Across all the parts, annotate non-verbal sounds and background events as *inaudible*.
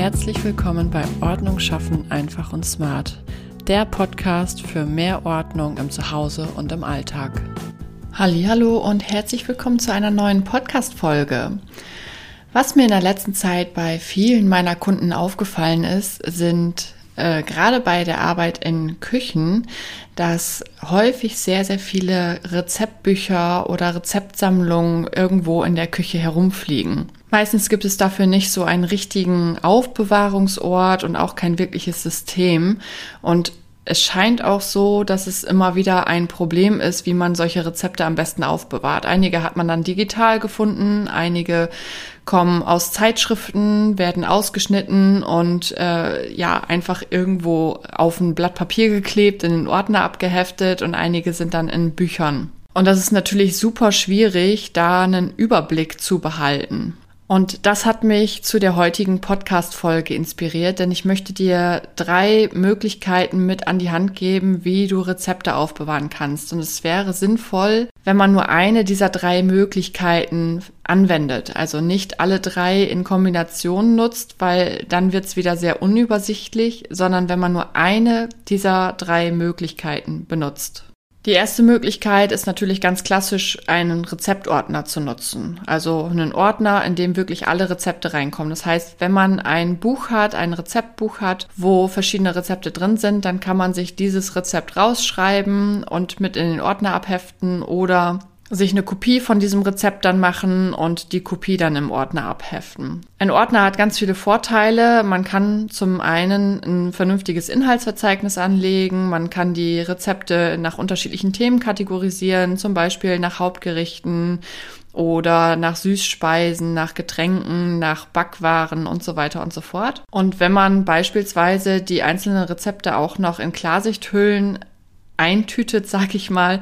Herzlich willkommen bei Ordnung schaffen einfach und smart, der Podcast für mehr Ordnung im Zuhause und im Alltag. Hallo und herzlich willkommen zu einer neuen Podcast Folge. Was mir in der letzten Zeit bei vielen meiner Kunden aufgefallen ist, sind äh, gerade bei der Arbeit in Küchen, dass häufig sehr, sehr viele Rezeptbücher oder Rezeptsammlungen irgendwo in der Küche herumfliegen. Meistens gibt es dafür nicht so einen richtigen Aufbewahrungsort und auch kein wirkliches System. Und es scheint auch so, dass es immer wieder ein Problem ist, wie man solche Rezepte am besten aufbewahrt. Einige hat man dann digital gefunden, einige kommen aus Zeitschriften, werden ausgeschnitten und äh, ja einfach irgendwo auf ein Blatt Papier geklebt, in den Ordner abgeheftet und einige sind dann in Büchern. Und das ist natürlich super schwierig, da einen Überblick zu behalten. Und das hat mich zu der heutigen Podcast-Folge inspiriert, denn ich möchte dir drei Möglichkeiten mit an die Hand geben, wie du Rezepte aufbewahren kannst. Und es wäre sinnvoll, wenn man nur eine dieser drei Möglichkeiten anwendet. Also nicht alle drei in Kombination nutzt, weil dann wird es wieder sehr unübersichtlich, sondern wenn man nur eine dieser drei Möglichkeiten benutzt. Die erste Möglichkeit ist natürlich ganz klassisch, einen Rezeptordner zu nutzen. Also einen Ordner, in dem wirklich alle Rezepte reinkommen. Das heißt, wenn man ein Buch hat, ein Rezeptbuch hat, wo verschiedene Rezepte drin sind, dann kann man sich dieses Rezept rausschreiben und mit in den Ordner abheften oder sich eine Kopie von diesem Rezept dann machen und die Kopie dann im Ordner abheften. Ein Ordner hat ganz viele Vorteile. Man kann zum einen ein vernünftiges Inhaltsverzeichnis anlegen, man kann die Rezepte nach unterschiedlichen Themen kategorisieren, zum Beispiel nach Hauptgerichten oder nach Süßspeisen, nach Getränken, nach Backwaren und so weiter und so fort. Und wenn man beispielsweise die einzelnen Rezepte auch noch in Klarsichthüllen eintütet, *laughs* sag ich mal,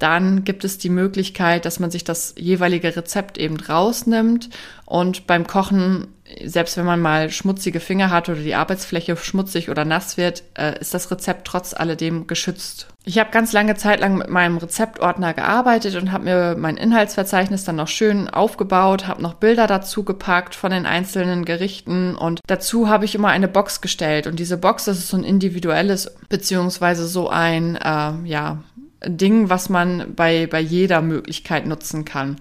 dann gibt es die Möglichkeit, dass man sich das jeweilige Rezept eben rausnimmt und beim Kochen, selbst wenn man mal schmutzige Finger hat oder die Arbeitsfläche schmutzig oder nass wird, äh, ist das Rezept trotz alledem geschützt. Ich habe ganz lange Zeit lang mit meinem Rezeptordner gearbeitet und habe mir mein Inhaltsverzeichnis dann noch schön aufgebaut, habe noch Bilder dazu gepackt von den einzelnen Gerichten und dazu habe ich immer eine Box gestellt und diese Box, das ist so ein individuelles beziehungsweise so ein äh, ja Ding, was man bei, bei jeder Möglichkeit nutzen kann.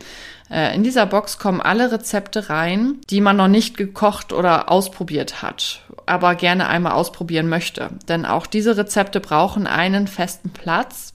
Äh, in dieser Box kommen alle Rezepte rein, die man noch nicht gekocht oder ausprobiert hat, aber gerne einmal ausprobieren möchte. Denn auch diese Rezepte brauchen einen festen Platz.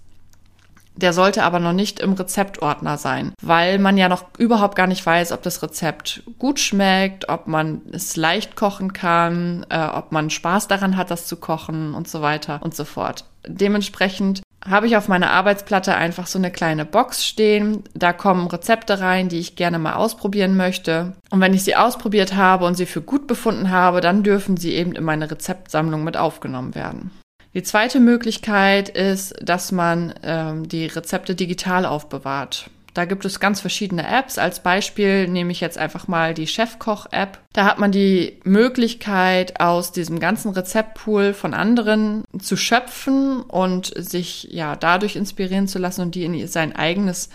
Der sollte aber noch nicht im Rezeptordner sein, weil man ja noch überhaupt gar nicht weiß, ob das Rezept gut schmeckt, ob man es leicht kochen kann, äh, ob man Spaß daran hat, das zu kochen und so weiter und so fort. Dementsprechend habe ich auf meiner Arbeitsplatte einfach so eine kleine Box stehen. Da kommen Rezepte rein, die ich gerne mal ausprobieren möchte. Und wenn ich sie ausprobiert habe und sie für gut befunden habe, dann dürfen sie eben in meine Rezeptsammlung mit aufgenommen werden. Die zweite Möglichkeit ist, dass man ähm, die Rezepte digital aufbewahrt. Da gibt es ganz verschiedene Apps. Als Beispiel nehme ich jetzt einfach mal die Chefkoch-App. Da hat man die Möglichkeit, aus diesem ganzen Rezeptpool von anderen zu schöpfen und sich ja dadurch inspirieren zu lassen und die in sein eigenes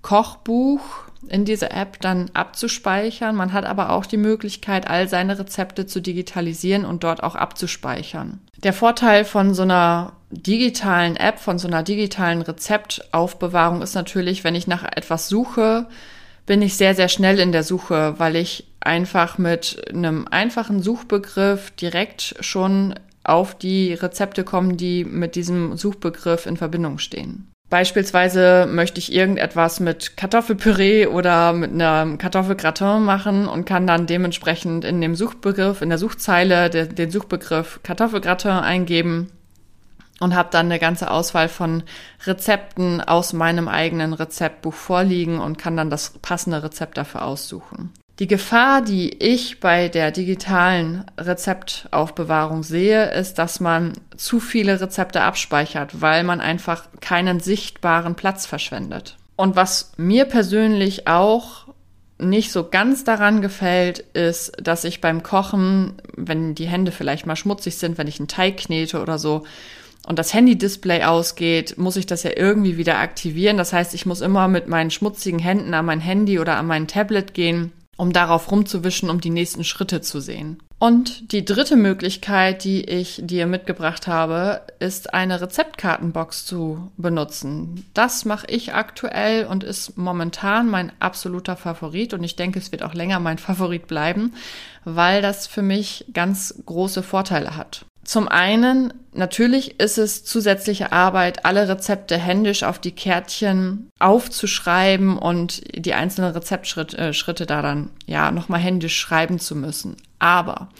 Kochbuch in diese App dann abzuspeichern. Man hat aber auch die Möglichkeit, all seine Rezepte zu digitalisieren und dort auch abzuspeichern. Der Vorteil von so einer digitalen App, von so einer digitalen Rezeptaufbewahrung ist natürlich, wenn ich nach etwas suche, bin ich sehr, sehr schnell in der Suche, weil ich einfach mit einem einfachen Suchbegriff direkt schon auf die Rezepte komme, die mit diesem Suchbegriff in Verbindung stehen. Beispielsweise möchte ich irgendetwas mit Kartoffelpüree oder mit einem Kartoffelgratin machen und kann dann dementsprechend in dem Suchbegriff, in der Suchzeile de, den Suchbegriff Kartoffelgratin eingeben und habe dann eine ganze Auswahl von Rezepten aus meinem eigenen Rezeptbuch vorliegen und kann dann das passende Rezept dafür aussuchen. Die Gefahr, die ich bei der digitalen Rezeptaufbewahrung sehe, ist, dass man zu viele Rezepte abspeichert, weil man einfach keinen sichtbaren Platz verschwendet. Und was mir persönlich auch nicht so ganz daran gefällt, ist, dass ich beim Kochen, wenn die Hände vielleicht mal schmutzig sind, wenn ich einen Teig knete oder so, und das Handy-Display ausgeht, muss ich das ja irgendwie wieder aktivieren. Das heißt, ich muss immer mit meinen schmutzigen Händen an mein Handy oder an mein Tablet gehen um darauf rumzuwischen, um die nächsten Schritte zu sehen. Und die dritte Möglichkeit, die ich dir mitgebracht habe, ist eine Rezeptkartenbox zu benutzen. Das mache ich aktuell und ist momentan mein absoluter Favorit und ich denke, es wird auch länger mein Favorit bleiben, weil das für mich ganz große Vorteile hat. Zum einen, natürlich ist es zusätzliche Arbeit, alle Rezepte händisch auf die Kärtchen aufzuschreiben und die einzelnen Rezeptschritte äh, Schritte da dann ja nochmal händisch schreiben zu müssen. Aber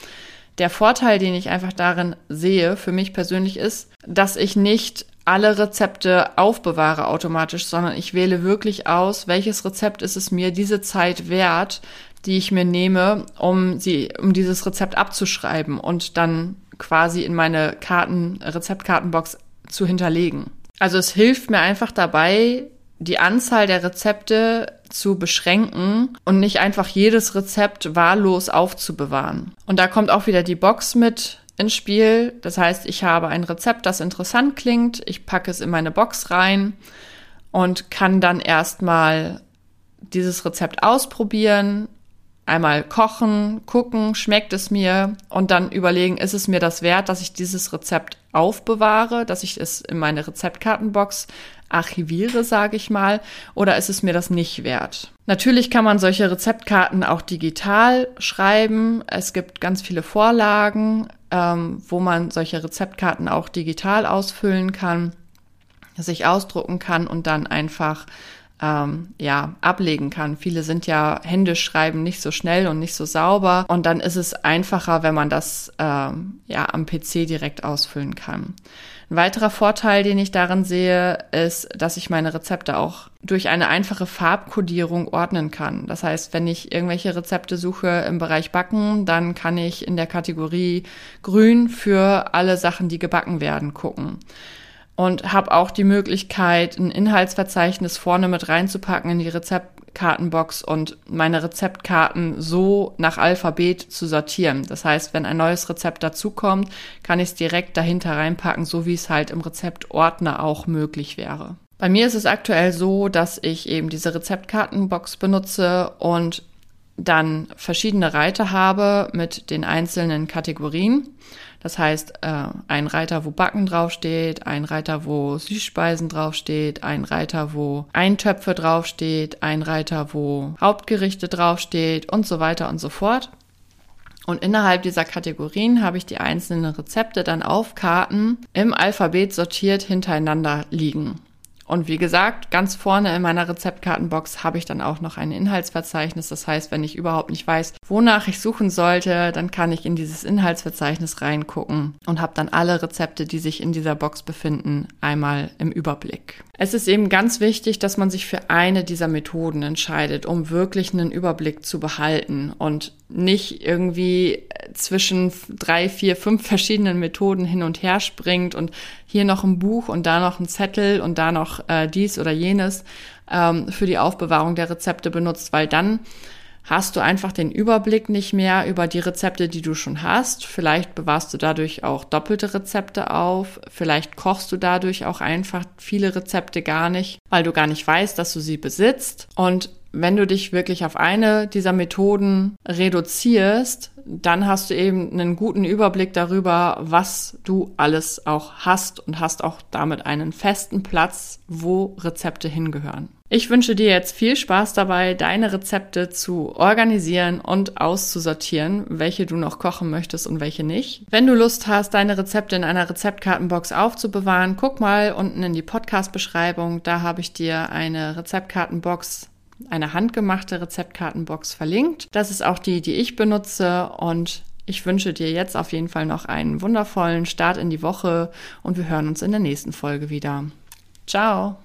der Vorteil, den ich einfach darin sehe, für mich persönlich ist, dass ich nicht alle Rezepte aufbewahre automatisch, sondern ich wähle wirklich aus, welches Rezept ist es mir diese Zeit wert, die ich mir nehme, um sie, um dieses Rezept abzuschreiben und dann quasi in meine Karten, Rezeptkartenbox zu hinterlegen. Also es hilft mir einfach dabei, die Anzahl der Rezepte zu beschränken und nicht einfach jedes Rezept wahllos aufzubewahren. Und da kommt auch wieder die Box mit ins Spiel. Das heißt, ich habe ein Rezept, das interessant klingt, ich packe es in meine Box rein und kann dann erstmal dieses Rezept ausprobieren, einmal kochen, gucken, schmeckt es mir und dann überlegen, ist es mir das wert, dass ich dieses Rezept aufbewahre, dass ich es in meine Rezeptkartenbox archiviere, sage ich mal, oder ist es mir das nicht wert? Natürlich kann man solche Rezeptkarten auch digital schreiben. Es gibt ganz viele Vorlagen, ähm, wo man solche Rezeptkarten auch digital ausfüllen kann, sich ausdrucken kann und dann einfach ähm, ja, ablegen kann. Viele sind ja händisch schreiben nicht so schnell und nicht so sauber und dann ist es einfacher, wenn man das ähm, ja am PC direkt ausfüllen kann. Ein weiterer Vorteil, den ich darin sehe, ist, dass ich meine Rezepte auch durch eine einfache Farbkodierung ordnen kann. Das heißt, wenn ich irgendwelche Rezepte suche im Bereich Backen, dann kann ich in der Kategorie Grün für alle Sachen, die gebacken werden, gucken und habe auch die Möglichkeit, ein Inhaltsverzeichnis vorne mit reinzupacken in die Rezeptkartenbox und meine Rezeptkarten so nach Alphabet zu sortieren. Das heißt, wenn ein neues Rezept dazukommt, kann ich es direkt dahinter reinpacken, so wie es halt im Rezeptordner auch möglich wäre. Bei mir ist es aktuell so, dass ich eben diese Rezeptkartenbox benutze und dann verschiedene Reiter habe mit den einzelnen Kategorien. Das heißt, äh, ein Reiter, wo Backen draufsteht, ein Reiter, wo Süßspeisen draufsteht, ein Reiter, wo Eintöpfe draufsteht, ein Reiter, wo Hauptgerichte draufsteht und so weiter und so fort. Und innerhalb dieser Kategorien habe ich die einzelnen Rezepte dann auf Karten im Alphabet sortiert hintereinander liegen. Und wie gesagt, ganz vorne in meiner Rezeptkartenbox habe ich dann auch noch ein Inhaltsverzeichnis. Das heißt, wenn ich überhaupt nicht weiß, wonach ich suchen sollte, dann kann ich in dieses Inhaltsverzeichnis reingucken und habe dann alle Rezepte, die sich in dieser Box befinden, einmal im Überblick. Es ist eben ganz wichtig, dass man sich für eine dieser Methoden entscheidet, um wirklich einen Überblick zu behalten und nicht irgendwie zwischen drei, vier, fünf verschiedenen Methoden hin und her springt und hier noch ein Buch und da noch ein Zettel und da noch äh, dies oder jenes ähm, für die Aufbewahrung der Rezepte benutzt, weil dann hast du einfach den Überblick nicht mehr über die Rezepte, die du schon hast. Vielleicht bewahrst du dadurch auch doppelte Rezepte auf. Vielleicht kochst du dadurch auch einfach viele Rezepte gar nicht, weil du gar nicht weißt, dass du sie besitzt. Und wenn du dich wirklich auf eine dieser Methoden reduzierst, dann hast du eben einen guten Überblick darüber, was du alles auch hast und hast auch damit einen festen Platz, wo Rezepte hingehören. Ich wünsche dir jetzt viel Spaß dabei, deine Rezepte zu organisieren und auszusortieren, welche du noch kochen möchtest und welche nicht. Wenn du Lust hast, deine Rezepte in einer Rezeptkartenbox aufzubewahren, guck mal unten in die Podcast-Beschreibung. Da habe ich dir eine Rezeptkartenbox eine handgemachte Rezeptkartenbox verlinkt. Das ist auch die, die ich benutze und ich wünsche dir jetzt auf jeden Fall noch einen wundervollen Start in die Woche und wir hören uns in der nächsten Folge wieder. Ciao!